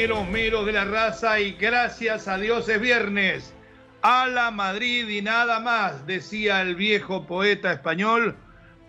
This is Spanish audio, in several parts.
Meros meros de la raza y gracias a Dios es viernes. A la Madrid y nada más, decía el viejo poeta español.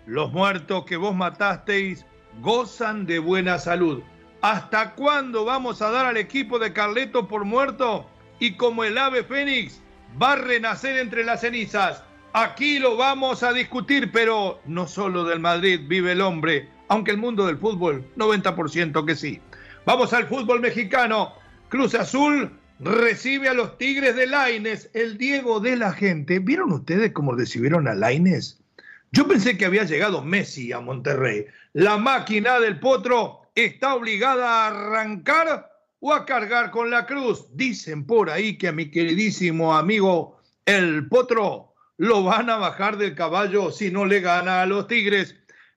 Los muertos que vos matasteis gozan de buena salud. ¿Hasta cuándo vamos a dar al equipo de Carleto por muerto? Y como el ave fénix va a renacer entre las cenizas. Aquí lo vamos a discutir, pero no solo del Madrid vive el hombre, aunque el mundo del fútbol, 90% que sí. Vamos al fútbol mexicano. Cruz Azul recibe a los Tigres de Laines, el Diego de la gente. ¿Vieron ustedes cómo recibieron a Laines? Yo pensé que había llegado Messi a Monterrey. La máquina del potro está obligada a arrancar o a cargar con la cruz. Dicen por ahí que a mi queridísimo amigo el potro lo van a bajar del caballo si no le gana a los Tigres.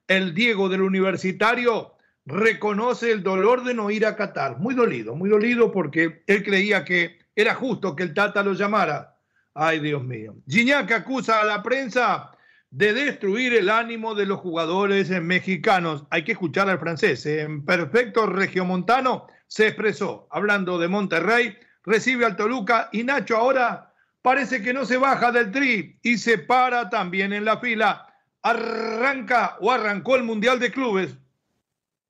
El Diego del Universitario reconoce el dolor de no ir a Qatar. Muy dolido, muy dolido porque él creía que era justo que el Tata lo llamara. Ay, Dios mío. Gignac acusa a la prensa de destruir el ánimo de los jugadores mexicanos. Hay que escuchar al francés. En perfecto regiomontano se expresó, hablando de Monterrey, recibe al Toluca y Nacho ahora parece que no se baja del tri y se para también en la fila. Arranca o arrancó el Mundial de Clubes.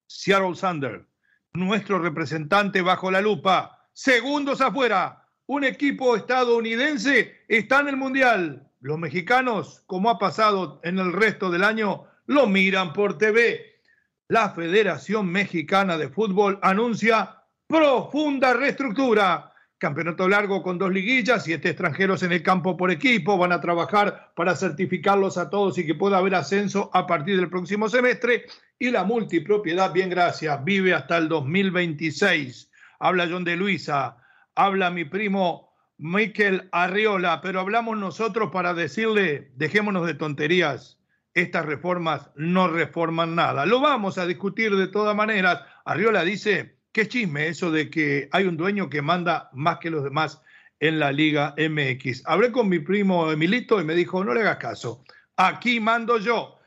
Seattle Sander, nuestro representante bajo la lupa. Segundos afuera, un equipo estadounidense está en el Mundial. Los mexicanos, como ha pasado en el resto del año, lo miran por TV. La Federación Mexicana de Fútbol anuncia profunda reestructura. Campeonato largo con dos liguillas, siete extranjeros en el campo por equipo, van a trabajar para certificarlos a todos y que pueda haber ascenso a partir del próximo semestre. Y la multipropiedad, bien gracias, vive hasta el 2026. Habla John de Luisa, habla mi primo Miquel Arriola, pero hablamos nosotros para decirle, dejémonos de tonterías, estas reformas no reforman nada. Lo vamos a discutir de todas maneras. Arriola dice, qué chisme eso de que hay un dueño que manda más que los demás en la Liga MX. Hablé con mi primo Emilito y me dijo, no le hagas caso, aquí mando yo.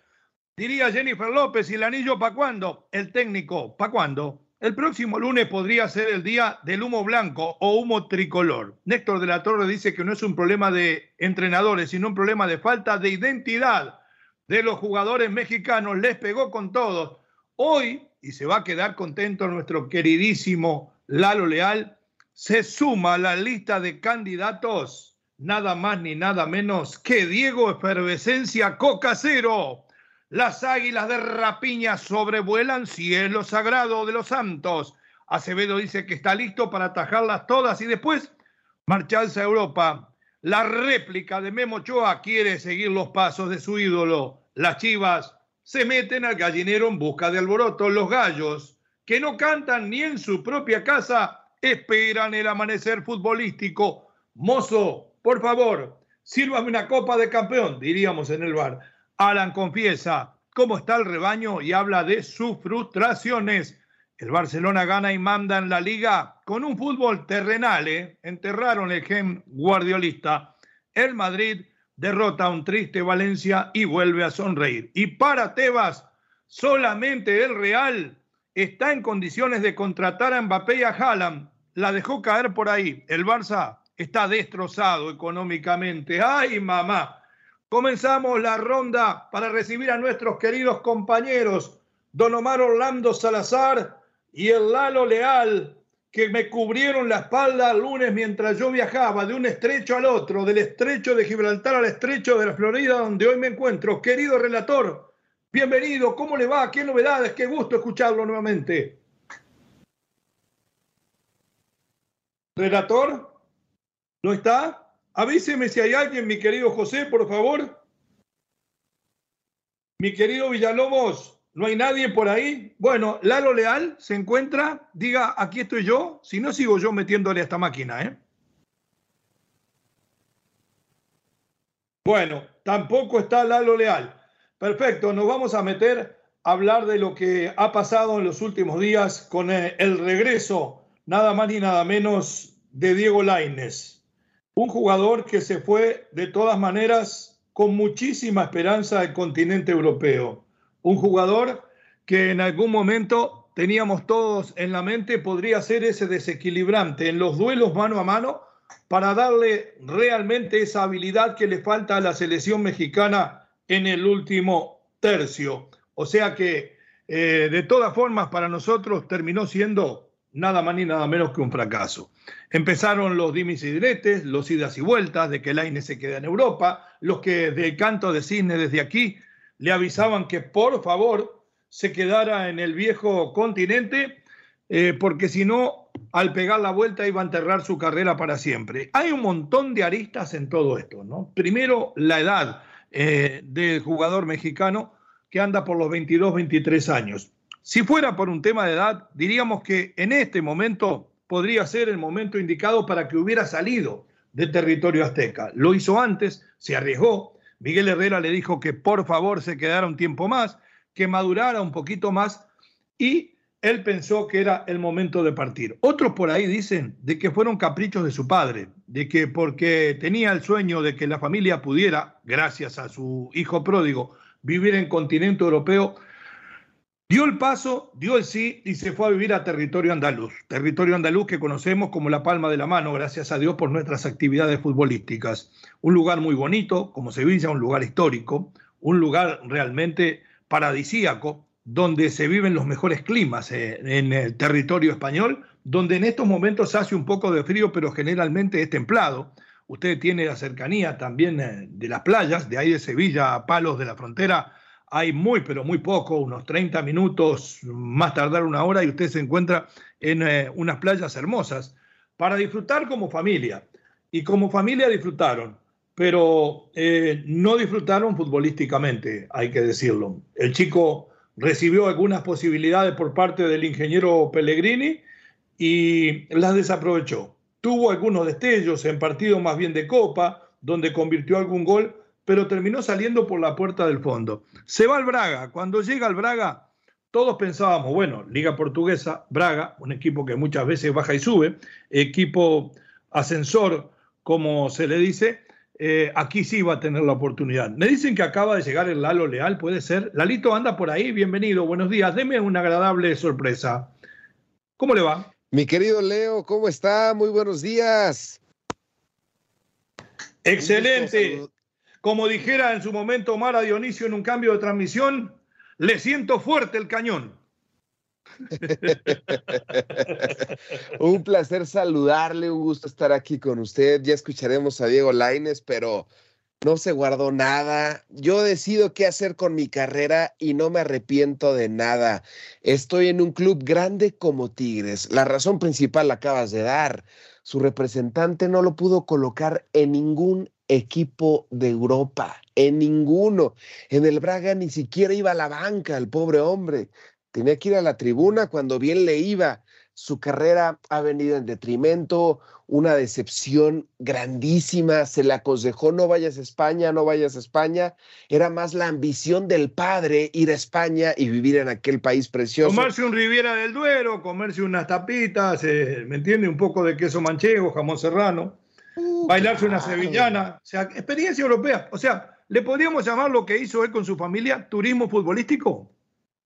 Diría Jennifer López, ¿y el anillo para cuándo? El técnico, ¿para cuándo? El próximo lunes podría ser el día del humo blanco o humo tricolor. Néstor de la Torre dice que no es un problema de entrenadores, sino un problema de falta de identidad de los jugadores mexicanos. Les pegó con todos. Hoy, y se va a quedar contento nuestro queridísimo Lalo Leal, se suma a la lista de candidatos nada más ni nada menos que Diego Efervescencia Cocacero. Las águilas de rapiña sobrevuelan cielo sagrado de los santos. Acevedo dice que está listo para atajarlas todas y después marcharse a Europa. La réplica de Memo Ochoa quiere seguir los pasos de su ídolo. Las chivas se meten al gallinero en busca de alboroto. Los gallos, que no cantan ni en su propia casa, esperan el amanecer futbolístico. Mozo, por favor, sírvame una copa de campeón, diríamos en el bar. Alan confiesa cómo está el rebaño y habla de sus frustraciones. El Barcelona gana y manda en la liga con un fútbol terrenal. ¿eh? Enterraron el gen guardiolista. El Madrid derrota a un triste Valencia y vuelve a sonreír. Y para Tebas, solamente el Real está en condiciones de contratar a Mbappé y a Haaland. La dejó caer por ahí. El Barça está destrozado económicamente. ¡Ay, mamá! Comenzamos la ronda para recibir a nuestros queridos compañeros, don Omar Orlando Salazar y el Lalo Leal, que me cubrieron la espalda el lunes mientras yo viajaba de un estrecho al otro, del estrecho de Gibraltar al estrecho de la Florida, donde hoy me encuentro. Querido relator, bienvenido, ¿cómo le va? ¿Qué novedades? Qué gusto escucharlo nuevamente. ¿Relator? ¿No está? Avíseme si hay alguien, mi querido José, por favor. Mi querido Villalobos, ¿No hay nadie por ahí? Bueno, Lalo Leal se encuentra, diga, aquí estoy yo, si no sigo yo metiéndole a esta máquina, ¿eh? Bueno, tampoco está Lalo Leal. Perfecto, nos vamos a meter a hablar de lo que ha pasado en los últimos días con eh, el regreso, nada más ni nada menos, de Diego Laines. Un jugador que se fue de todas maneras con muchísima esperanza al continente europeo un jugador que en algún momento teníamos todos en la mente podría ser ese desequilibrante en los duelos mano a mano para darle realmente esa habilidad que le falta a la selección mexicana en el último tercio. O sea que eh, de todas formas para nosotros terminó siendo nada más ni nada menos que un fracaso. Empezaron los dimis y diretes, los idas y vueltas de que el AINE se queda en Europa, los que del canto de cisne desde aquí le avisaban que por favor se quedara en el viejo continente, eh, porque si no, al pegar la vuelta iba a enterrar su carrera para siempre. Hay un montón de aristas en todo esto, ¿no? Primero, la edad eh, del jugador mexicano que anda por los 22, 23 años. Si fuera por un tema de edad, diríamos que en este momento podría ser el momento indicado para que hubiera salido del territorio azteca. Lo hizo antes, se arriesgó, Miguel Herrera le dijo que por favor se quedara un tiempo más, que madurara un poquito más y él pensó que era el momento de partir. Otros por ahí dicen de que fueron caprichos de su padre, de que porque tenía el sueño de que la familia pudiera, gracias a su hijo pródigo, vivir en continente europeo, Dio el paso, dio el sí y se fue a vivir a territorio andaluz. Territorio andaluz que conocemos como la palma de la mano, gracias a Dios por nuestras actividades futbolísticas. Un lugar muy bonito, como Sevilla, un lugar histórico, un lugar realmente paradisíaco, donde se viven los mejores climas eh, en el territorio español, donde en estos momentos hace un poco de frío, pero generalmente es templado. Usted tiene la cercanía también eh, de las playas, de ahí de Sevilla a Palos de la Frontera, hay muy, pero muy poco, unos 30 minutos, más tardar una hora, y usted se encuentra en eh, unas playas hermosas para disfrutar como familia. Y como familia disfrutaron, pero eh, no disfrutaron futbolísticamente, hay que decirlo. El chico recibió algunas posibilidades por parte del ingeniero Pellegrini y las desaprovechó. Tuvo algunos destellos en partidos más bien de copa, donde convirtió algún gol, pero terminó saliendo por la puerta del fondo. Se va al Braga. Cuando llega al Braga, todos pensábamos, bueno, Liga Portuguesa, Braga, un equipo que muchas veces baja y sube, equipo ascensor, como se le dice, eh, aquí sí va a tener la oportunidad. Me dicen que acaba de llegar el Lalo Leal, puede ser. Lalito anda por ahí, bienvenido, buenos días. Deme una agradable sorpresa. ¿Cómo le va? Mi querido Leo, ¿cómo está? Muy buenos días. Excelente. Como dijera en su momento Mara Dionisio en un cambio de transmisión, le siento fuerte el cañón. un placer saludarle, un gusto estar aquí con usted. Ya escucharemos a Diego Laines, pero no se guardó nada. Yo decido qué hacer con mi carrera y no me arrepiento de nada. Estoy en un club grande como Tigres. La razón principal la acabas de dar. Su representante no lo pudo colocar en ningún equipo de Europa, en ninguno. En el Braga ni siquiera iba a la banca el pobre hombre. Tenía que ir a la tribuna cuando bien le iba. Su carrera ha venido en detrimento, una decepción grandísima. Se le aconsejó no vayas a España, no vayas a España. Era más la ambición del padre ir a España y vivir en aquel país precioso. Comerse un Riviera del Duero, comerse unas tapitas, eh, ¿me entiende? Un poco de queso manchego, jamón serrano bailarse una sevillana, o sea, experiencia europea. O sea, ¿le podríamos llamar lo que hizo él con su familia turismo futbolístico?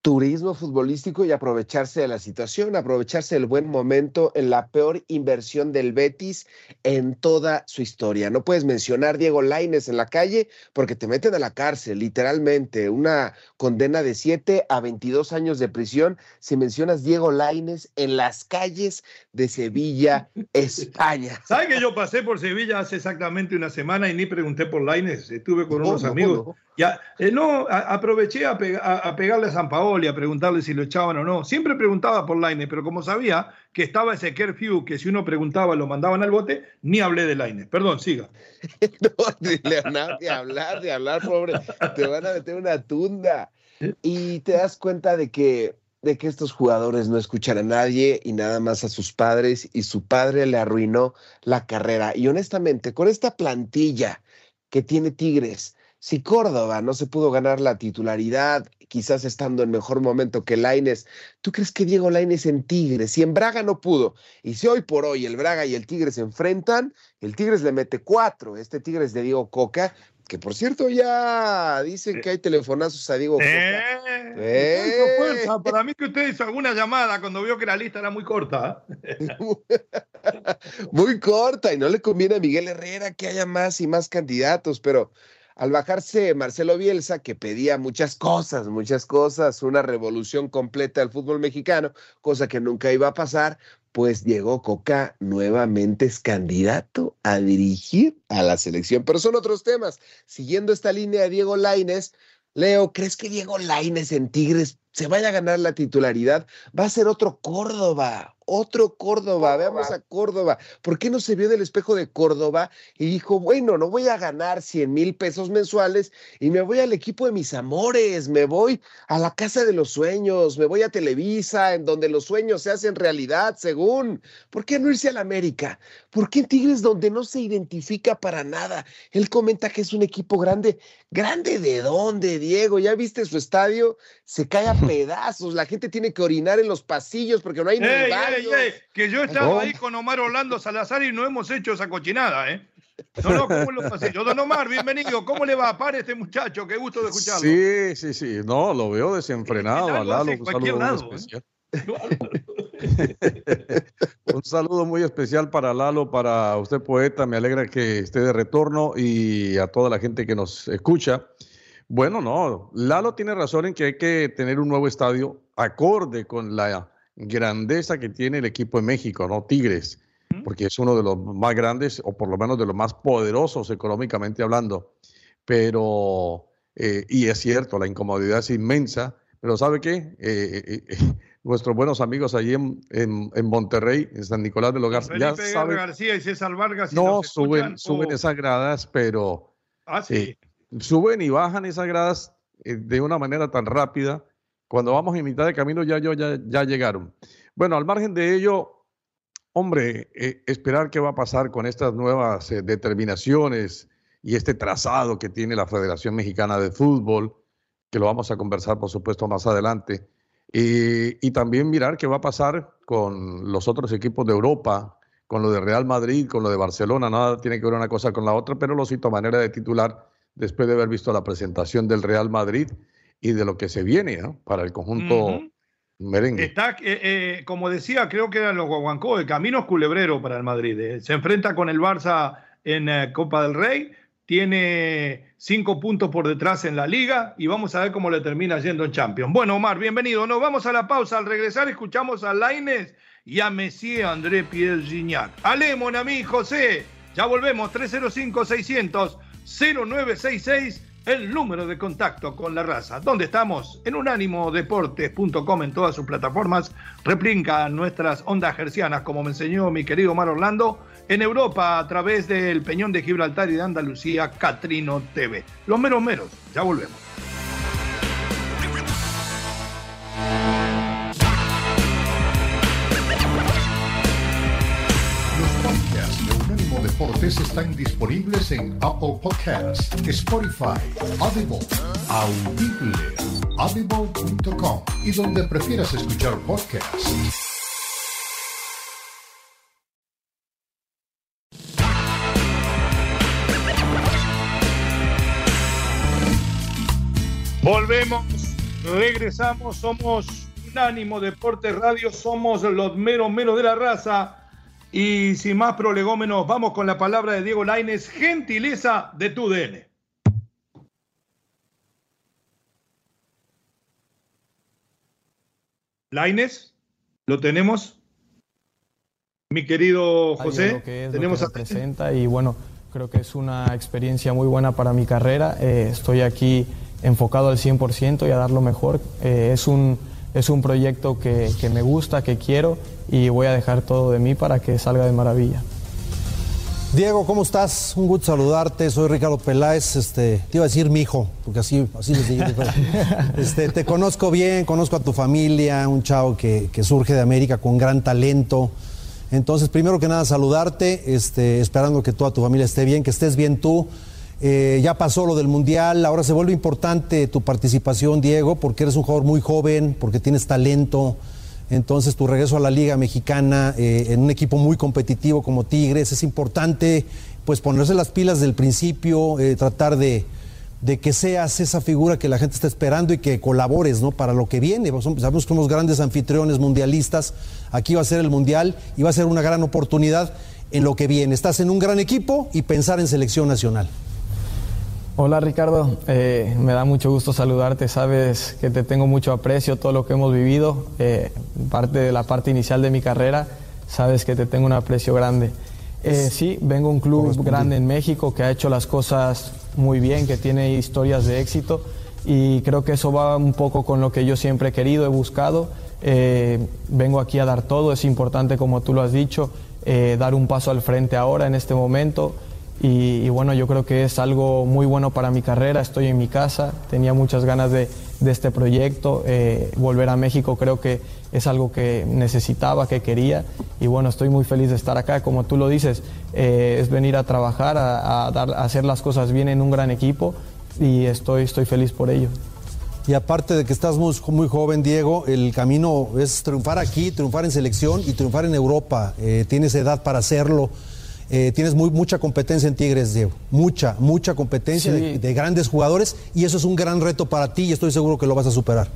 Turismo futbolístico y aprovecharse de la situación, aprovecharse del buen momento en la peor inversión del Betis en toda su historia. No puedes mencionar Diego Laines en la calle porque te meten a la cárcel, literalmente, una condena de 7 a 22 años de prisión si mencionas Diego Laines en las calles de Sevilla, España. ¿Sabes que yo pasé por Sevilla hace exactamente una semana y ni pregunté por Laines? Estuve con unos amigos. Ya, eh, no, aproveché a, a, pegarle a San Paolo y a preguntarle si lo echaban o no. Siempre preguntaba por Laine, pero como sabía que estaba ese curfew que si uno preguntaba lo mandaban al bote, ni hablé de Laine. Perdón, siga. no, de, de hablar, de hablar, pobre. Te van a meter una tunda. Y te das cuenta de que, de que estos jugadores no escuchan a nadie y nada más a sus padres, y su padre le arruinó la carrera. Y honestamente, con esta plantilla que tiene Tigres, si Córdoba no se pudo ganar la titularidad, quizás estando en mejor momento que Laines, ¿tú crees que Diego Laines en Tigres, si en Braga no pudo, y si hoy por hoy el Braga y el Tigres se enfrentan, el Tigres le mete cuatro, este Tigres de Diego Coca, que por cierto ya dicen que hay telefonazos a Diego Coca. Eh, eh. Para mí que usted hizo alguna llamada cuando vio que la lista era muy corta. muy corta, y no le conviene a Miguel Herrera que haya más y más candidatos, pero al bajarse Marcelo Bielsa, que pedía muchas cosas, muchas cosas, una revolución completa del fútbol mexicano, cosa que nunca iba a pasar, pues Diego Coca nuevamente es candidato a dirigir a la selección. Pero son otros temas. Siguiendo esta línea de Diego Laines, Leo, ¿crees que Diego Laines en Tigres se vaya a ganar la titularidad? Va a ser otro Córdoba, otro Córdoba, veamos a Córdoba. ¿Por qué no se vio del espejo de Córdoba y dijo, bueno, no voy a ganar 100 mil pesos mensuales y me voy al equipo de mis amores, me voy a la casa de los sueños, me voy a Televisa, en donde los sueños se hacen realidad, según. ¿Por qué no irse a la América? ¿Por qué en Tigres donde no se identifica para nada? Él comenta que es un equipo grande. ¿Grande de dónde, Diego? ¿Ya viste su estadio? Se cae a pedazos, la gente tiene que orinar en los pasillos porque no hay que yo estaba ahí con Omar Orlando Salazar y no hemos hecho esa cochinada, ¿eh? No, no, ¿cómo lo pasé? Yo, don Omar, bienvenido. ¿Cómo le va? a par este muchacho, qué gusto de escucharlo. Sí, sí, sí. No, lo veo desenfrenado. un saludo muy ¿eh? un saludo muy especial para Lalo, para usted poeta. Me alegra que esté de retorno y a toda la gente que nos escucha. Bueno, no, Lalo tiene razón en que hay que tener un nuevo estadio acorde con la grandeza que tiene el equipo de México, ¿no? Tigres, porque es uno de los más grandes o por lo menos de los más poderosos económicamente hablando. Pero, eh, y es cierto, la incomodidad es inmensa, pero ¿sabe qué? Eh, eh, nuestros buenos amigos allí en, en, Monterrey, en San Nicolás de los Garza, ya saben, García y César Vargas. no, suben, suben esas gradas, pero ah, sí. suben y bajan esas gradas de una manera tan rápida cuando vamos en mitad de camino ya, ya, ya llegaron. Bueno, al margen de ello, hombre, eh, esperar qué va a pasar con estas nuevas eh, determinaciones y este trazado que tiene la Federación Mexicana de Fútbol, que lo vamos a conversar, por supuesto, más adelante. Y, también mirar qué va a pasar con los otros equipos de Europa, con lo de Real Madrid, con lo de Barcelona. Nada tiene que ver una cosa con la otra, pero lo cito manera de titular después de haber visto la presentación del Real Madrid y de lo que se viene para el conjunto merengue. Está, eh, eh, como decía, creo que eran los Guaguancó, el camino es culebrero para el Madrid. Eh. Se enfrenta con el Barça en Copa del Rey, tiene cinco puntos por detrás en la liga y vamos a ver cómo le termina yendo en Champions. Bueno, Omar, bienvenido. Nos vamos a la pausa. Al regresar escuchamos a Laines y a Messier André Pierre Gignac. Ale, mon ami, José. Ya volvemos, 305-600-0966 el número de contacto con la raza. ¿Dónde estamos? En unánimodeportes.com en todas sus plataformas. Replica nuestras ondas gercianas, como me enseñó mi querido Mar Orlando, en Europa a través del Peñón de Gibraltar y de Andalucía, Catrino TV. Los meros meros, ya volvemos. Están disponibles en Apple Podcasts, Spotify, Audible, Audible, audible.com y donde prefieras escuchar podcasts. Volvemos Regresamos, somos Unánimo Deportes Radio, somos los meros meros de la raza. Y sin más prolegómenos, vamos con la palabra de Diego Laines, gentileza de tu DN. Laines, ¿lo tenemos? Mi querido José, tenemos a presenta y bueno, creo que es una experiencia muy buena para mi carrera. Eh, estoy aquí enfocado al 100% y a dar lo mejor. Eh, es, un, es un proyecto que, que, me gusta, que quiero y voy a dejar todo de mí para que salga de maravilla. Diego, ¿cómo estás? Un gusto saludarte. Soy Ricardo Peláez. Este, te iba a decir mi hijo, porque así, así les digo. Este, te conozco bien, conozco a tu familia, un chavo que, que, surge de América con gran talento. Entonces, primero que nada, saludarte, este, esperando que toda tu familia esté bien, que estés bien tú. Eh, ya pasó lo del Mundial, ahora se vuelve importante tu participación, Diego, porque eres un jugador muy joven, porque tienes talento. Entonces tu regreso a la Liga Mexicana eh, en un equipo muy competitivo como Tigres es importante, pues ponerse las pilas del principio, eh, tratar de, que seas esa figura que la gente está esperando y que colabores. Para lo que viene. Sabemos que somos grandes anfitriones mundialistas. Aquí va a ser el Mundial y va a ser una gran oportunidad en lo que viene. Estás en un gran equipo y pensar en selección nacional. Hola Ricardo, eh, me da mucho gusto saludarte, sabes que te tengo mucho aprecio, todo lo que hemos vivido, eh, parte de la parte inicial de mi carrera, sabes que te tengo un aprecio grande. Eh, sí, vengo a un club grande en México que ha hecho las cosas muy bien, que tiene historias de éxito y creo que eso va un poco con lo que yo siempre he querido, he buscado. vengo aquí a dar todo, es importante como tú lo has dicho, dar un paso al frente ahora en este momento. Y, bueno, yo creo que es algo muy bueno para mi carrera. Estoy en mi casa, tenía muchas ganas de, este proyecto. Eh, volver a México creo que es algo que necesitaba, que quería. Y bueno, estoy muy feliz de estar acá. Como tú lo dices, eh, es venir a trabajar, a, hacer las cosas bien en un gran equipo y estoy, estoy feliz por ello. Y aparte de que estás muy, muy, joven, Diego, el camino es triunfar aquí, triunfar en selección y triunfar en Europa. Eh, tienes edad para hacerlo. Eh, tienes muy, mucha competencia en Tigres, Diego. Mucha, mucha competencia de, grandes jugadores y eso es un gran reto para ti y estoy seguro que lo vas a superar.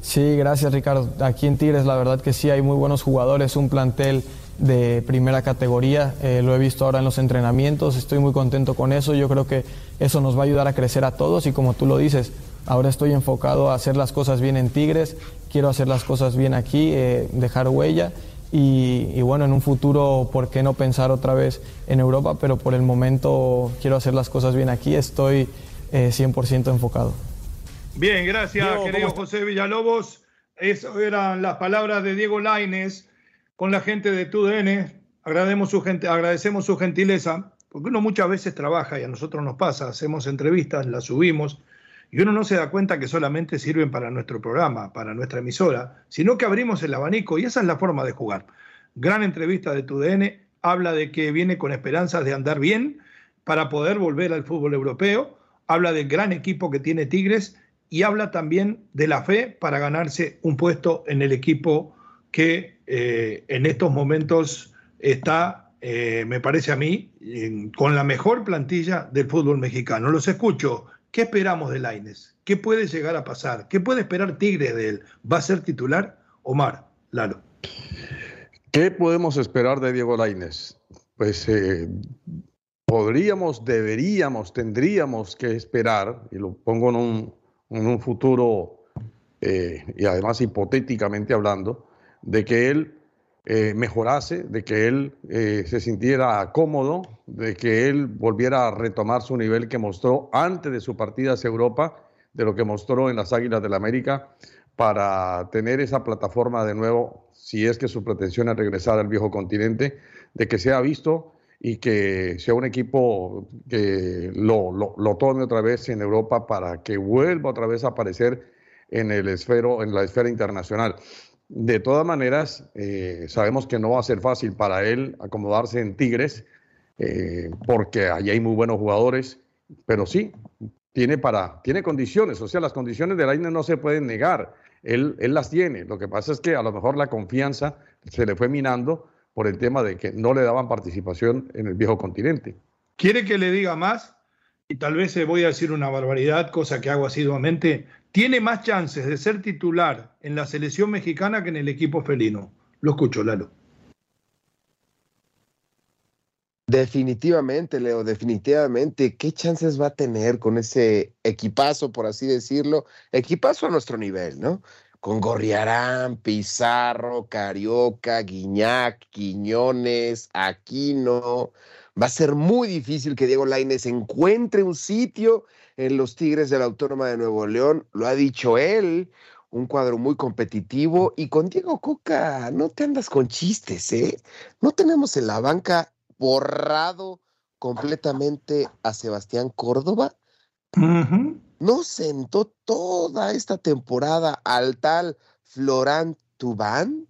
Sí, gracias Ricardo. Aquí en Tigres la verdad que sí hay muy buenos jugadores, un plantel de primera categoría. Eh, lo he visto ahora en los entrenamientos, estoy muy contento con eso. Yo creo que eso nos va a ayudar a crecer a todos y como tú lo dices, ahora estoy enfocado a hacer las cosas bien en Tigres, quiero hacer las cosas bien aquí, eh, dejar huella y, bueno, en un futuro, ¿por qué no pensar otra vez en Europa? Pero por el momento quiero hacer las cosas bien aquí, estoy 100% eh, enfocado. Bien, gracias, querido José Villalobos. Esas eran las palabras de Diego Laines con la gente de TUDN. Agradecemos su, gente, agradecemos su gentileza, porque uno muchas veces trabaja y a nosotros nos pasa, hacemos entrevistas, las subimos y uno no se da cuenta que solamente sirven para nuestro programa, para nuestra emisora, sino que abrimos el abanico y esa es la forma de jugar. Gran entrevista de tu DN, habla de que viene con esperanzas de andar bien para poder volver al fútbol europeo, habla del gran equipo que tiene Tigres y habla también de la fe para ganarse un puesto en el equipo que eh, en estos momentos está, eh, me parece a mí, con la mejor plantilla del fútbol mexicano. Los escucho ¿Qué esperamos de Laines? ¿Qué puede llegar a pasar? ¿Qué puede esperar Tigre de él? ¿Va a ser titular? Omar, Lalo. ¿Qué podemos esperar de Diego Laines? Pues eh, podríamos, deberíamos, tendríamos que esperar, y lo pongo en un, futuro, eh, y además hipotéticamente hablando, de que él eh, mejorase, de que él eh, se sintiera cómodo, de que él volviera a retomar su nivel que mostró antes de su partida hacia Europa, de lo que mostró en las Águilas del la América, para tener esa plataforma de nuevo, si es que su pretensión es regresar al viejo continente, de que sea visto y que sea un equipo que lo, lo tome otra vez en Europa para que vuelva otra vez a aparecer en el esfero, en la esfera internacional. De todas maneras, eh, sabemos que no va a ser fácil para él acomodarse en Tigres, eh, porque allí hay muy buenos jugadores, pero sí, tiene, para, tiene condiciones, o sea, las condiciones del aire no se pueden negar, él, él las tiene. Lo que pasa es que a lo mejor la confianza se le fue minando por el tema de que no le daban participación en el viejo continente. ¿Quiere que le diga más? Y tal vez voy a decir una barbaridad, cosa que hago asiduamente, tiene más chances de ser titular en la selección mexicana que en el equipo felino. Lo escucho, Lalo. Definitivamente, Leo, definitivamente. ¿Qué chances va a tener con ese equipazo, por así decirlo? Equipazo a nuestro nivel, ¿no? Con Gorriarán, Pizarro, Carioca, Guiñac, Quiñones, Aquino. Va a ser muy difícil que Diego Laines encuentre un sitio en los Tigres de la Autónoma de Nuevo León. Lo ha dicho él un cuadro muy competitivo. Y con Diego Coca, no te andas con chistes, ¿eh? No tenemos en la banca borrado completamente a Sebastián Córdoba. No sentó toda esta temporada al tal Florán Tubán.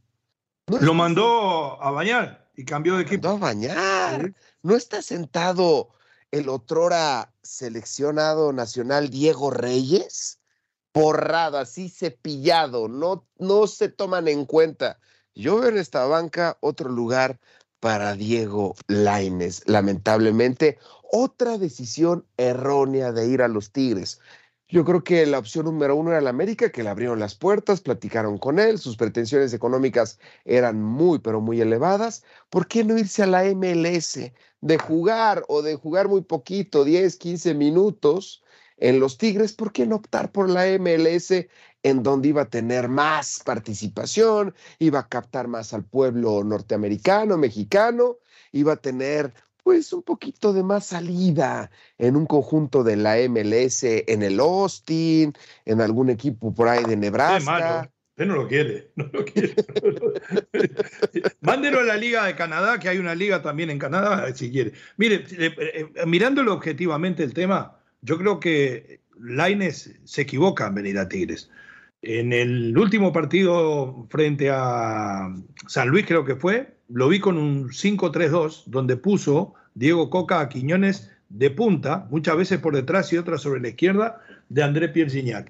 Lo mandó a bañar y cambió de equipo. a bañar. No está sentado el otrora seleccionado nacional Diego Reyes. Borrado, así cepillado, no, no se toman en cuenta. Yo veo en esta banca otro lugar para Diego Laines. Lamentablemente, otra decisión errónea de ir a los Tigres. Yo creo que la opción número uno era el América, que le abrieron las puertas, platicaron con él, sus pretensiones económicas eran muy, pero muy elevadas. ¿Por qué no irse a la MLS de jugar o de jugar muy poquito, 10, 15 minutos en los Tigres? ¿Por qué no optar por la MLS en donde iba a tener más participación, iba a captar más al pueblo norteamericano, mexicano, iba a tener pues un poquito de más salida en un conjunto de la MLS, en el Austin, en algún equipo por ahí de Nebraska. Usted no lo quiere, no lo quiere. Mándelo a la Liga de Canadá, que hay una liga también en Canadá, si quiere. Mire, eh, eh, mirándolo objetivamente el tema, yo creo que Laines se equivoca en venir a Tigres. En el último partido frente a San Luis, creo que fue, lo vi con un 5-3-2, donde puso Diego Coca a Quiñones de punta, muchas veces por detrás y otras sobre la izquierda, de André Pierre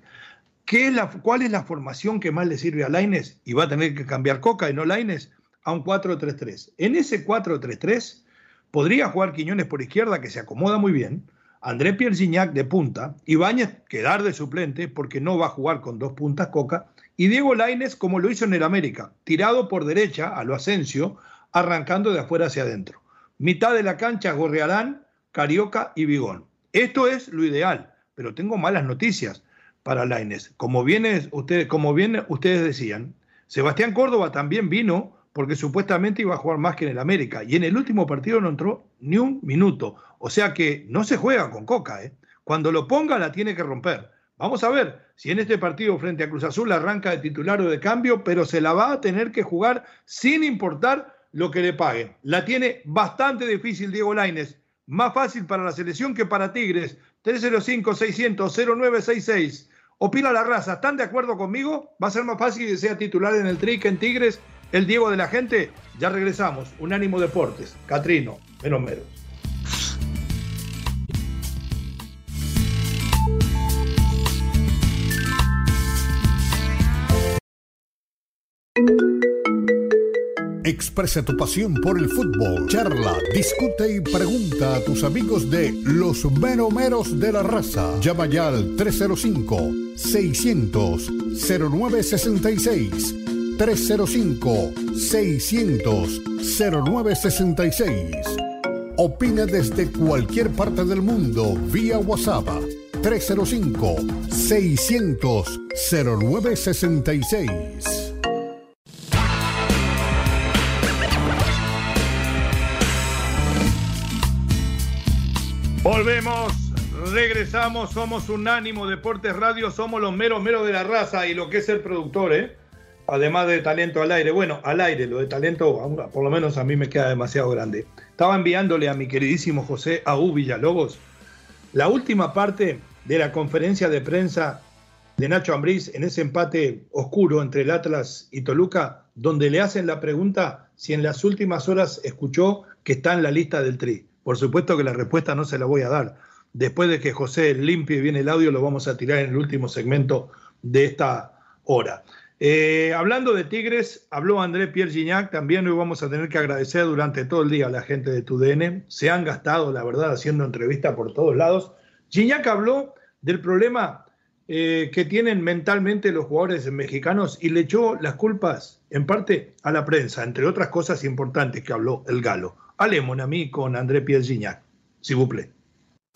¿Qué es la, ¿Cuál es la formación que más le sirve a Laines? Y va a tener que cambiar Coca y no Laines a un 4-3-3. En ese 4-3-3 podría jugar Quiñones por izquierda, que se acomoda muy bien, André Pierre de punta, Ibáñez quedar de suplente porque no va a jugar con dos puntas Coca, y Diego Laines como lo hizo en el América, tirado por derecha a lo Asensio, arrancando de afuera hacia adentro. Mitad de la cancha Gorrearán, Carioca y Vigón. Esto es lo ideal, pero tengo malas noticias para Laines. Como, ustedes, como bien ustedes decían, Sebastián Córdoba también vino porque supuestamente iba a jugar más que en el América. Y en el último partido no entró ni un minuto. O sea que no se juega con Coca. ¿eh? Cuando lo ponga la tiene que romper. Vamos a ver si en este partido frente a Cruz Azul arranca de titular o de cambio, pero se la va a tener que jugar sin importar lo que le paguen. La tiene bastante difícil Diego Laines. Más fácil para la selección que para Tigres. 305-600-0966. Opina la raza. ¿Están de acuerdo conmigo? ¿Va a ser más fácil que sea titular en el Tri que en Tigres? el Diego de la gente. Ya regresamos. Unánimo Deportes. Catrino, menos menos. Expresa tu pasión por el fútbol. Charla, discute y pregunta a tus amigos de los meromeros de la raza. Llama ya al 305 600 0966 305-600-0966. Opina desde cualquier parte del mundo vía WhatsApp 305-600-0966. Volvemos, regresamos, somos Unánimo Deportes Radio, somos los meros meros de la raza y lo que es el productor, ¿eh? Además de talento al aire. Bueno, al aire, lo de talento, por lo menos a mí me queda demasiado grande. Estaba enviándole a mi queridísimo José Aú Villalobos la última parte de la conferencia de prensa de Nacho Ambriz en ese empate oscuro entre el Atlas y Toluca, donde le hacen la pregunta si en las últimas horas escuchó que está en la lista del Tri. Por supuesto que la respuesta no se la voy a dar. Después de que José limpie bien el audio, lo vamos a tirar en el último segmento de esta hora. Eh, hablando de Tigres, habló André Pierre Gignac, también hoy vamos a tener que agradecer durante todo el día a la gente de TUDN. Se han gastado, la verdad, haciendo entrevistas por todos lados. Gignac habló del problema eh, que tienen mentalmente los jugadores mexicanos y le echó las culpas en parte a la prensa, entre otras cosas importantes que habló el galo. Hablemos a mí con André Pierre Gignac, si vous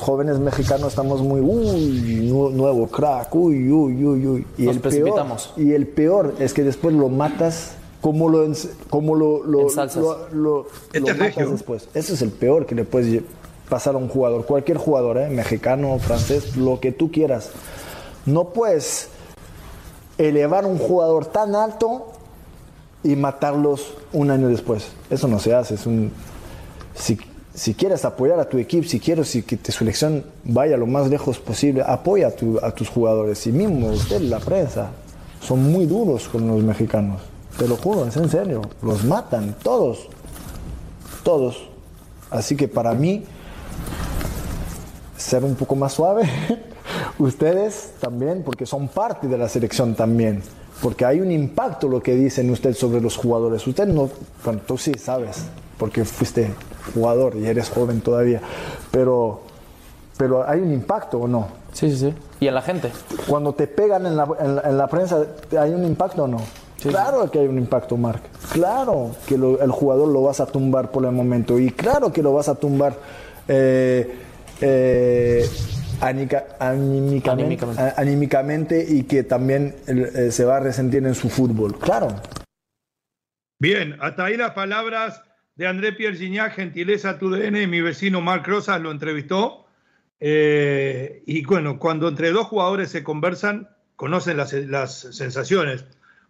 Jóvenes mexicanos estamos muy, uy, nuevo crack, uy, uy, uy, uy. Y Nos el precipitamos. Peor, y el peor es que después lo matas como lo, como lo, lo, Ensalzas. lo, lo- Este lo matas después. Ese es el peor que le puedes pasar a un jugador, cualquier jugador, ¿eh? mexicano, francés, lo que tú quieras. No puedes elevar un jugador tan alto y matarlos un año después. Eso no se hace. Es un, si, si quieres apoyar a tu equipo, si quieres que tu selección vaya lo más lejos posible, apoya a tus jugadores. Y mismo usted, la prensa, son muy duros con los mexicanos. Te lo juro, es en serio. Los matan, todos. Todos. Así que para mí, ser un poco más suave. Ustedes también, porque son parte de la selección también. Porque hay un impacto lo que dicen ustedes sobre los jugadores. Usted no, bueno, tú sí sabes, porque fuiste jugador y eres joven todavía. Pero, pero hay un impacto o no. Sí, sí, sí. Y en la gente. Cuando te pegan en la, en la- en la prensa, ¿hay un impacto o no? claro que hay un impacto, Marc. Claro que lo- el jugador lo vas a tumbar por el momento. Y claro que lo vas a tumbar eh, eh, anica- anímicamente, Anímicamente. a- anímicamente y que también eh, se va a resentir en su fútbol. Claro. Bien, hasta ahí las palabras de André Pierre gentileza tu DN, mi vecino Marc Rosas lo entrevistó. Eh, y bueno, cuando entre dos jugadores se conversan, conocen las, las sensaciones,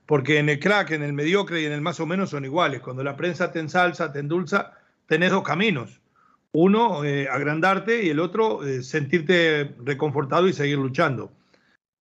porque en el crack, en el mediocre y en el más o menos son iguales. Cuando la prensa te ensalza, te endulza, tenés dos caminos. Uno, eh, agrandarte y el otro, eh, sentirte reconfortado y seguir luchando.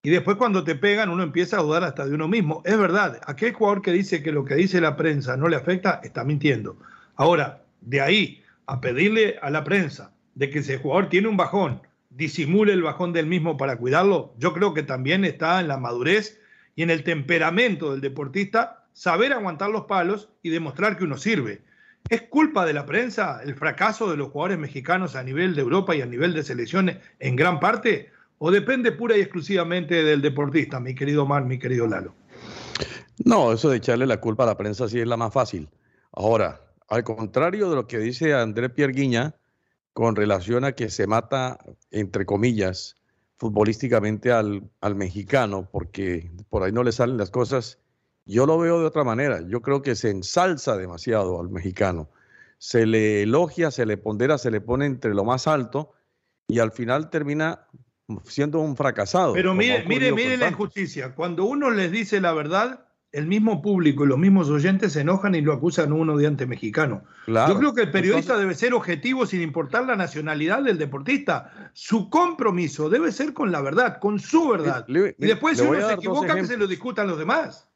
Y después cuando te pegan, uno empieza a dudar hasta de uno mismo. Es verdad, aquel jugador que dice que lo que dice la prensa no le afecta, está mintiendo. Ahora, de ahí a pedirle a la prensa de que ese jugador tiene un bajón, disimule el bajón del mismo para cuidarlo, yo creo que también está en la madurez y en el temperamento del deportista saber aguantar los palos y demostrar que uno sirve. ¿Es culpa de la prensa el fracaso de los jugadores mexicanos a nivel de Europa y a nivel de selecciones en gran parte? ¿O depende pura y exclusivamente del deportista, mi querido Mar, mi querido Lalo? No, eso de echarle la culpa a la prensa sí es la más fácil. Ahora, al contrario de lo que dice André Pierre Guiña con relación a que se mata, entre comillas, futbolísticamente al, al mexicano, porque por ahí no le salen las cosas, yo lo veo de otra manera. Yo creo que se ensalza demasiado al mexicano. Se le elogia, se le pondera, se le pone entre lo más alto y al final termina siendo un fracasado. Pero mire, mire, mire la injusticia. Cuando uno les dice la verdad, el mismo público y los mismos oyentes se enojan y lo acusan a uno de antemexicano. Claro. Yo creo que el periodista Entonces- debe ser objetivo sin importar la nacionalidad del deportista. Su compromiso debe ser con la verdad, con su verdad. Le- y después, si uno se equivoca, que se lo discutan los demás.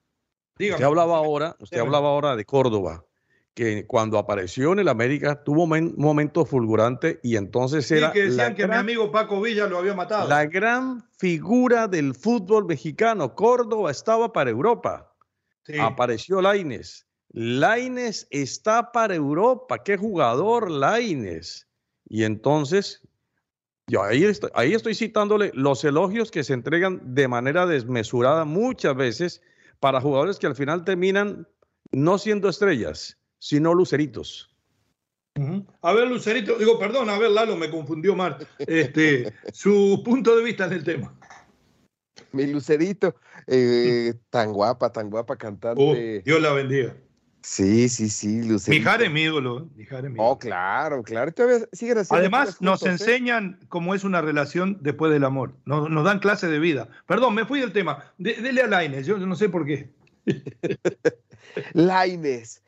Dígame. Usted hablaba ahora, usted Dígame. hablaba ahora de Córdoba, que cuando apareció en el América tuvo un momento fulgurante y entonces Sí, era que decían que mi amigo Paco Villa lo había matado. la gran figura del fútbol mexicano. Córdoba estaba para Europa. Sí. Apareció Laines. Laines está para Europa. Qué jugador Laines. Y entonces, yo ahí estoy, ahí estoy citándole los elogios que se entregan de manera desmesurada muchas veces para jugadores que al final terminan no siendo estrellas, sino luceritos. A ver, Lucerito, digo, perdón, a ver, Lalo, me confundió mal. Este, su punto de vista en el tema. Mi Lucerito, eh, tan guapa, tan guapa Oh, cantante. Dios la bendiga. Sí, sí, sí, Lucerito. Mijares es mi ídolo. ¿eh? Mijares es mi Oh, ídolo. claro, claro. y Todavía haciendo Además, nos ¿eh? enseñan cómo es una relación después del amor. Nos, nos dan clase de vida. Perdón, me fui del tema. De- dele a Laines, yo no sé por qué. Laines.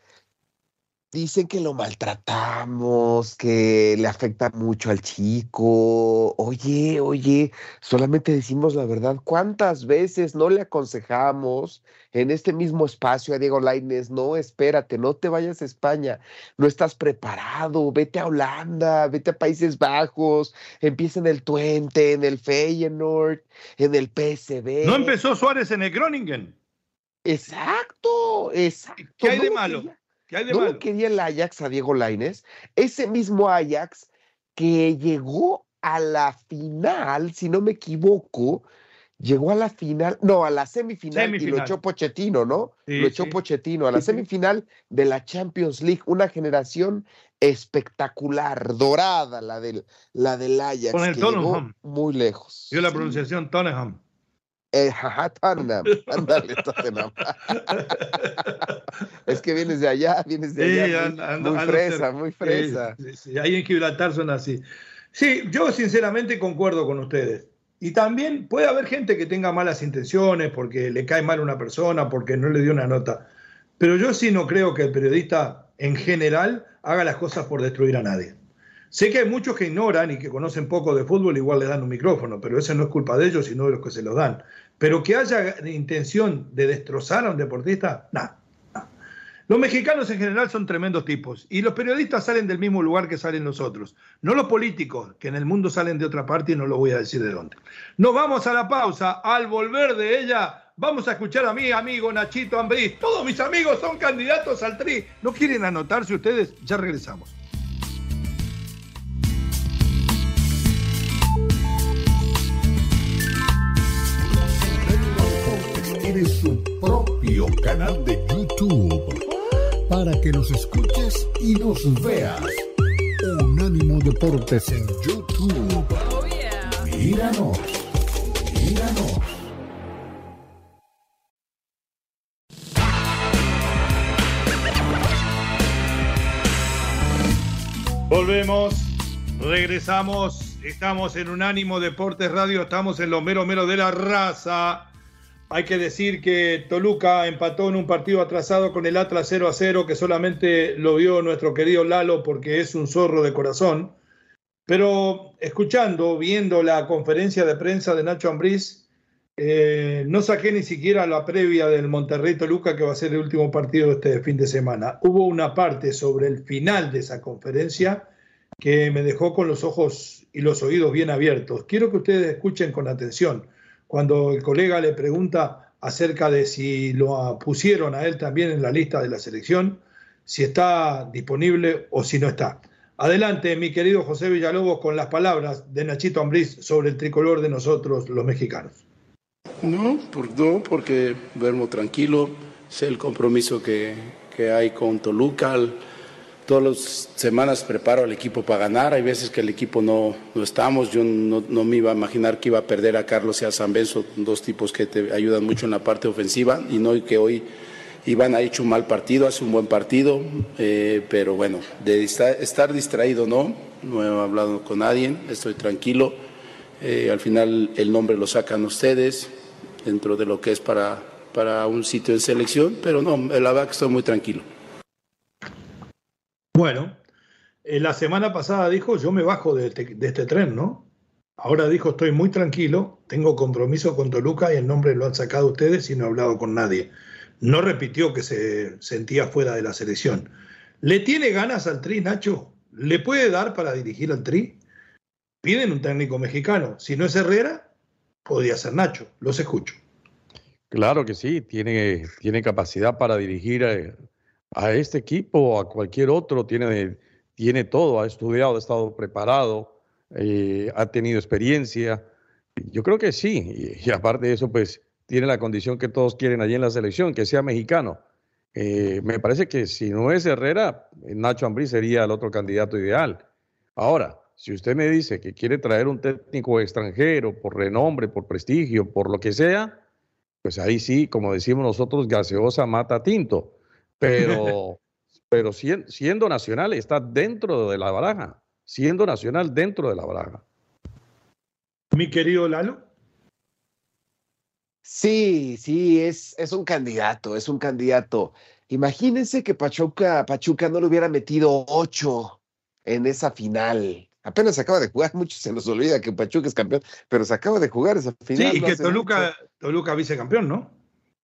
Dicen que lo maltratamos, que le afecta mucho al chico. Oye, oye, solamente decimos la verdad. ¿Cuántas veces no le aconsejamos en este mismo espacio a Diego Laines? No, espérate, no te vayas a España. No estás preparado. Vete a Holanda, vete a Países Bajos. Empieza en el Twente, en el Feyenoord, en el PSV. No empezó Suárez en el Groningen. Exacto, exacto. ¿Qué hay de lo malo? ¿Qué hay de ¿No malo? lo quería el Ajax a Diego Laines? Ese mismo Ajax que llegó a la final, si no me equivoco, llegó a la final, no, a la semifinal, y lo echó Pochettino, ¿no? lo echó Pochettino, a la semifinal de la Champions League, una generación espectacular, dorada, la del, la del Ajax, Con el que muy lejos. Yo la pronunciación Tottenham. Eh, Tottenham, ándale, Tottenham. es que vienes de allá, vienes de allá, muy, fresa, muy fresa. Ahí en Gibraltar son así. Sí, yo sinceramente concuerdo con ustedes. Y también puede haber gente que tenga malas intenciones porque le cae mal a una persona, porque no le dio una nota. Pero yo sí no creo que el periodista en general haga las cosas por destruir a nadie. Sé que hay muchos que ignoran y que conocen poco de fútbol, igual le dan un micrófono, pero eso no es culpa de ellos, sino de los que se lo dan. Pero que haya intención de destrozar a un deportista, nada. Los mexicanos en general son tremendos tipos y los periodistas salen del mismo lugar que salen los otros, no los políticos, que en el mundo salen de otra parte y no lo voy a decir de dónde. Nos vamos a la pausa. Al volver de ella, vamos a escuchar a mi amigo Nachito Ambriz. Todos mis amigos son candidatos al TRI. ¿No quieren anotarse ustedes? Ya regresamos. Su propio canal de YouTube para que nos escuches y nos veas. Unánimo Deportes en YouTube. Míranos, míranos. Volvemos, regresamos, estamos en Unánimo Deportes Radio, estamos en lo mero mero de la raza. Hay que decir que Toluca empató en un partido atrasado con el Atlas 0 a 0, que solamente lo vio nuestro querido Lalo porque es un zorro de corazón. Pero escuchando, viendo la conferencia de prensa de Nacho Ambriz, eh, no saqué ni siquiera la previa del Monterrey Toluca, que va a ser el último partido de este fin de semana. Hubo una parte sobre el final de esa conferencia que me dejó con los ojos y los oídos bien abiertos. Quiero que ustedes escuchen con atención cuando el colega le pregunta acerca de si lo pusieron a él también en la lista de la selección, si está disponible o si no está. Adelante, mi querido José Villalobos, con las palabras de Nachito Ambriz sobre el tricolor de nosotros, los mexicanos. No, no porque duermo tranquilo, sé el compromiso que, que hay con Toluca, todas las semanas preparo al equipo para ganar. Hay veces que el equipo no, no estamos. Yo no, me iba a imaginar que iba a perder a Carlos y a San Benzo, dos tipos que te ayudan mucho en la parte ofensiva, y no que hoy Iván ha hecho un mal partido, hace un buen partido, eh, pero bueno, de estar, distraído no, no he hablado con nadie, estoy tranquilo. Eh, al final el nombre lo sacan ustedes dentro de lo que es para, para un sitio en selección, pero no, la verdad que estoy muy tranquilo. Bueno, eh, la semana pasada dijo, yo me bajo este, de este, tren, ¿no? Ahora dijo, estoy muy tranquilo, tengo compromiso con Toluca y el nombre lo han sacado ustedes y no he hablado con nadie. No repitió que se sentía fuera de la selección. ¿Le tiene ganas al Tri, Nacho? ¿Le puede dar para dirigir al Tri? Piden un técnico mexicano. Si no es Herrera, podría ser Nacho. Los escucho. Claro que sí, tiene, tiene capacidad para dirigir a, este equipo o a cualquier otro, tiene, tiene todo, ha estudiado, ha estado preparado, eh, ha tenido experiencia. Yo creo que sí, y, aparte de eso, pues tiene la condición que todos quieren allí en la selección, que sea mexicano. Eh, me parece que si no es Herrera, Nacho Ambrí sería el otro candidato ideal. Ahora, si usted me dice que quiere traer un técnico extranjero por renombre, por prestigio, por lo que sea, pues ahí sí, como decimos nosotros, gaseosa mata tinto pero, pero siendo, nacional está dentro de la baraja, siendo nacional dentro de la baraja. Mi querido Lalo. Sí, sí, es, es un candidato, es un candidato. Imagínense que Pachuca, Pachuca no le hubiera metido ocho en esa final. Apenas se acaba de jugar, mucho se nos olvida que Pachuca es campeón, pero se acaba de jugar esa final. Sí, y que Toluca, Toluca vicecampeón, ¿no?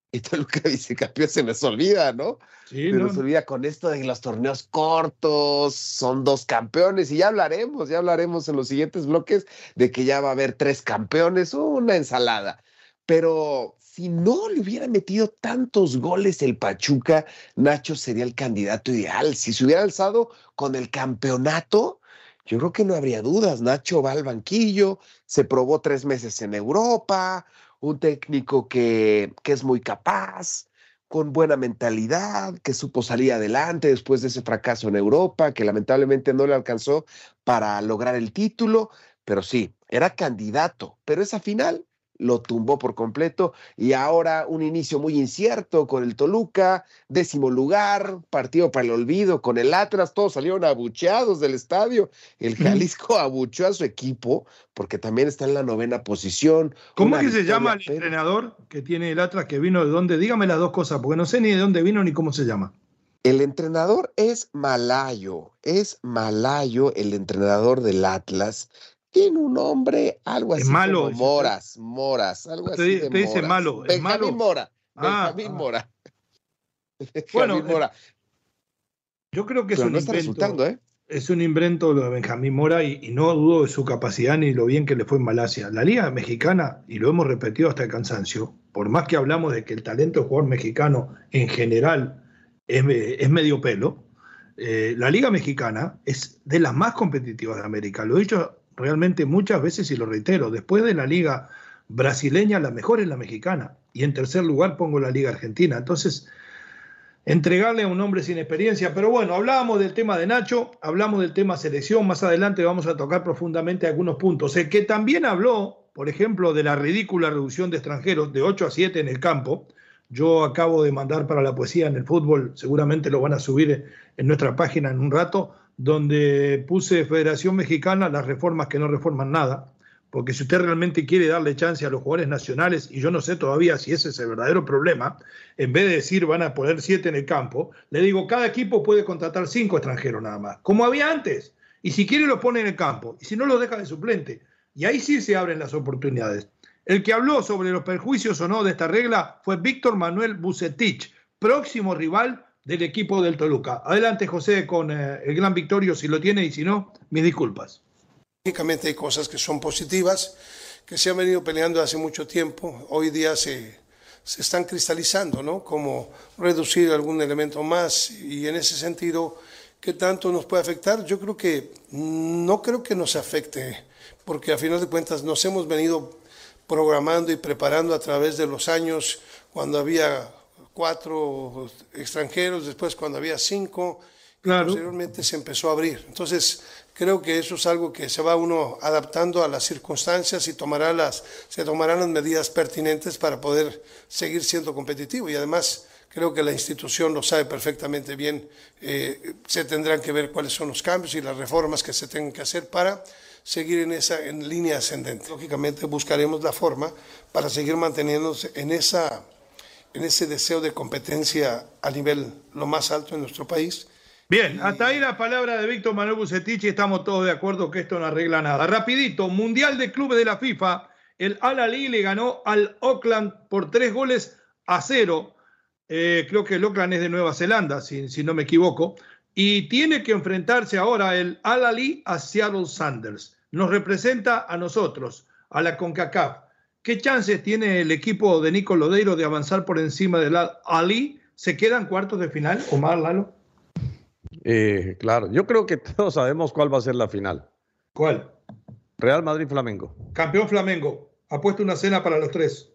Y Toluca campeón se nos olvida, ¿no? Sí, se nos olvida con esto de los torneos cortos, son dos campeones y ya hablaremos, ya hablaremos en los siguientes bloques de que ya va a haber tres campeones, una ensalada. Pero si no le hubiera metido tantos goles el Pachuca, Nacho sería el candidato ideal. Si se hubiera alzado con el campeonato, yo creo que no habría dudas. Nacho va al banquillo, se probó tres meses en Europa, un técnico que, que es muy capaz, con buena mentalidad, que supo salir adelante después de ese fracaso en Europa, que lamentablemente no le alcanzó para lograr el título, pero sí, era candidato, pero esa final lo tumbó por completo y ahora un inicio muy incierto con el Toluca, décimo lugar, partido para el olvido con el Atlas, todos salieron abucheados del estadio. El Jalisco abucheó a su equipo porque también está en la novena posición. ¿Cómo es que se llama el entrenador que tiene el Atlas que vino de dónde? Dígame las dos cosas porque no sé ni de dónde vino ni cómo se llama. El entrenador es malayo, es malayo el entrenador del Atlas tiene un nombre, algo así malo, como Moras, Moras, algo así de te dice malo, Benjamín malo. Mora, Ah, Benjamín ah. Mora. Bueno, Benjamín Mora. Yo creo que es un no está invento. resultando, ¿eh? Es un invento lo de Benjamín Mora y, y no dudo de su capacidad ni lo bien que le fue en Malasia. La Liga Mexicana, y lo hemos repetido hasta el cansancio, por más que hablamos de que el talento del jugador mexicano en general es, es medio pelo, eh, la Liga Mexicana es de las más competitivas de América. Lo he dicho realmente muchas veces y lo reitero. Después de la Liga brasileña, la mejor es la mexicana. Y en tercer lugar pongo la Liga Argentina. Entonces, entregarle a un hombre sin experiencia. Pero bueno, hablábamos del tema de Nacho, hablamos del tema selección, más adelante vamos a tocar profundamente algunos puntos. El que también habló, por ejemplo, de la ridícula reducción de extranjeros de 8 a 7 en el campo. Yo acabo de mandar para la poesía en el fútbol, seguramente lo van a subir en nuestra página en un rato, donde puse Federación Mexicana las reformas que no reforman nada. Porque si usted realmente quiere darle chance a los jugadores nacionales, y yo no sé todavía si ese es el verdadero problema, en vez de decir van a poner siete en el campo, le digo, cada equipo puede contratar cinco extranjeros nada más, como había antes. Y si quiere los pone en el campo, y si no los deja de suplente. Y ahí sí se abren las oportunidades. El que habló sobre los perjuicios o no de esta regla fue Víctor Manuel Bucetich, próximo rival del equipo del Toluca. Adelante, José, con eh, el gran Victorio, si lo tiene, y si no, mis disculpas. Lógicamente hay cosas que son positivas, que se han venido peleando hace mucho tiempo, hoy día se, se están cristalizando, ¿no? Como reducir algún elemento más y en ese sentido, ¿qué tanto nos puede afectar? Yo creo que no creo que nos afecte, porque a final de cuentas nos hemos venido programando y preparando a través de los años, cuando había cuatro extranjeros, después cuando había cinco, Claro. posteriormente se empezó a abrir. Entonces, creo que eso es algo que se va uno adaptando a las circunstancias y tomará las, se tomarán las medidas pertinentes para poder seguir siendo competitivo. Y además, creo que la institución lo sabe perfectamente bien. Eh, se tendrán que ver cuáles son los cambios y las reformas que se tengan que hacer para seguir en esa en línea ascendente. Lógicamente, buscaremos la forma para seguir manteniéndose en esa en ese deseo de competencia a nivel lo más alto en nuestro país. Bien, hasta ahí la palabra de Víctor Manuel Bucetich y estamos todos de acuerdo que esto no arregla nada. Rapidito, Mundial de Clubes de la FIFA, el Al Ali le ganó al Auckland por tres goles a cero. Eh, creo que el Auckland es de Nueva Zelanda, si, si no me equivoco. Y tiene que enfrentarse ahora el Al Ali a Seattle Sanders. Nos representa a nosotros, a la CONCACAF. ¿Qué chances tiene el equipo de Nico Lodeiro de avanzar por encima del Al Ali? ¿Se quedan cuartos de final, Omar Lalo? Eh, claro, yo creo que todos sabemos cuál va a ser la final. ¿Cuál? Real Madrid-Flamengo. Campeón Flamengo. Ha puesto una cena para los tres.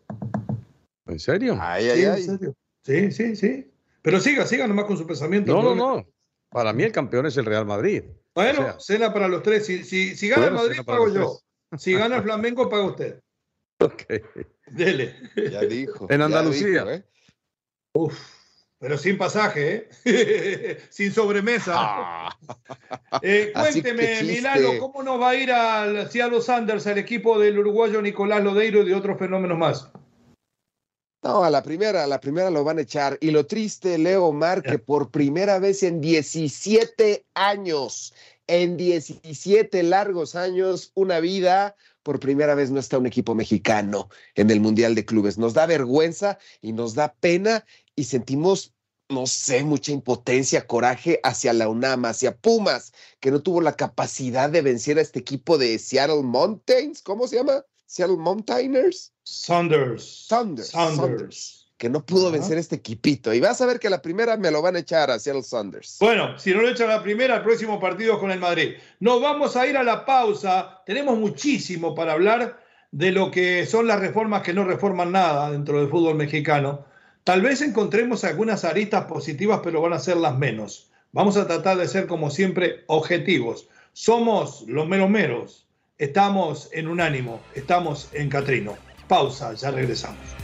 ¿En serio? Ay, Sí, ay, en ay. serio. Sí, sí, sí. Pero siga, siga nomás con su pensamiento. No, no, no. Para mí el campeón es el Real Madrid. Bueno, O sea, cena para los tres. Si, si, si gana el Bueno, Madrid, pago yo. Si gana el Flamengo, paga usted. Ok. Dele. Ya dijo. En Andalucía. dijo, ¿eh? Uf, pero sin pasaje, ¿eh? sin sobremesa. Ah, Eh, cuénteme. Milano, ¿cómo nos va a ir al Seattle Sanders, al equipo del uruguayo Nicolás Lodeiro y de otros fenómenos más? No, a la primera, a la primera lo van a echar. Y lo triste, Leo Mar, que por primera vez en 17 años, en 17 largos años, una vida, por primera vez no está un equipo mexicano en el Mundial de Clubes. Nos da vergüenza y nos da pena y sentimos, no sé, mucha impotencia, coraje hacia la UNAM, hacia Pumas, que no tuvo la capacidad de vencer a este equipo de Seattle Mountains. ¿Cómo se llama? Seattle Mountaineers. Sanders. Sanders. Sanders. Que no pudo vencer este equipito. Y vas a ver que la primera me lo van a echar a Seattle Saunders. Bueno, si no lo echan la primera, el próximo partido es con el Madrid. Nos vamos a ir a la pausa. Tenemos muchísimo para hablar de lo que son las reformas que no reforman nada dentro del fútbol mexicano. Tal vez encontremos algunas aristas positivas, pero van a ser las menos. Vamos a tratar de ser, como siempre, objetivos. Somos los meros meros. Estamos en Unánimo. Estamos en Catrino. Pausa, ya regresamos.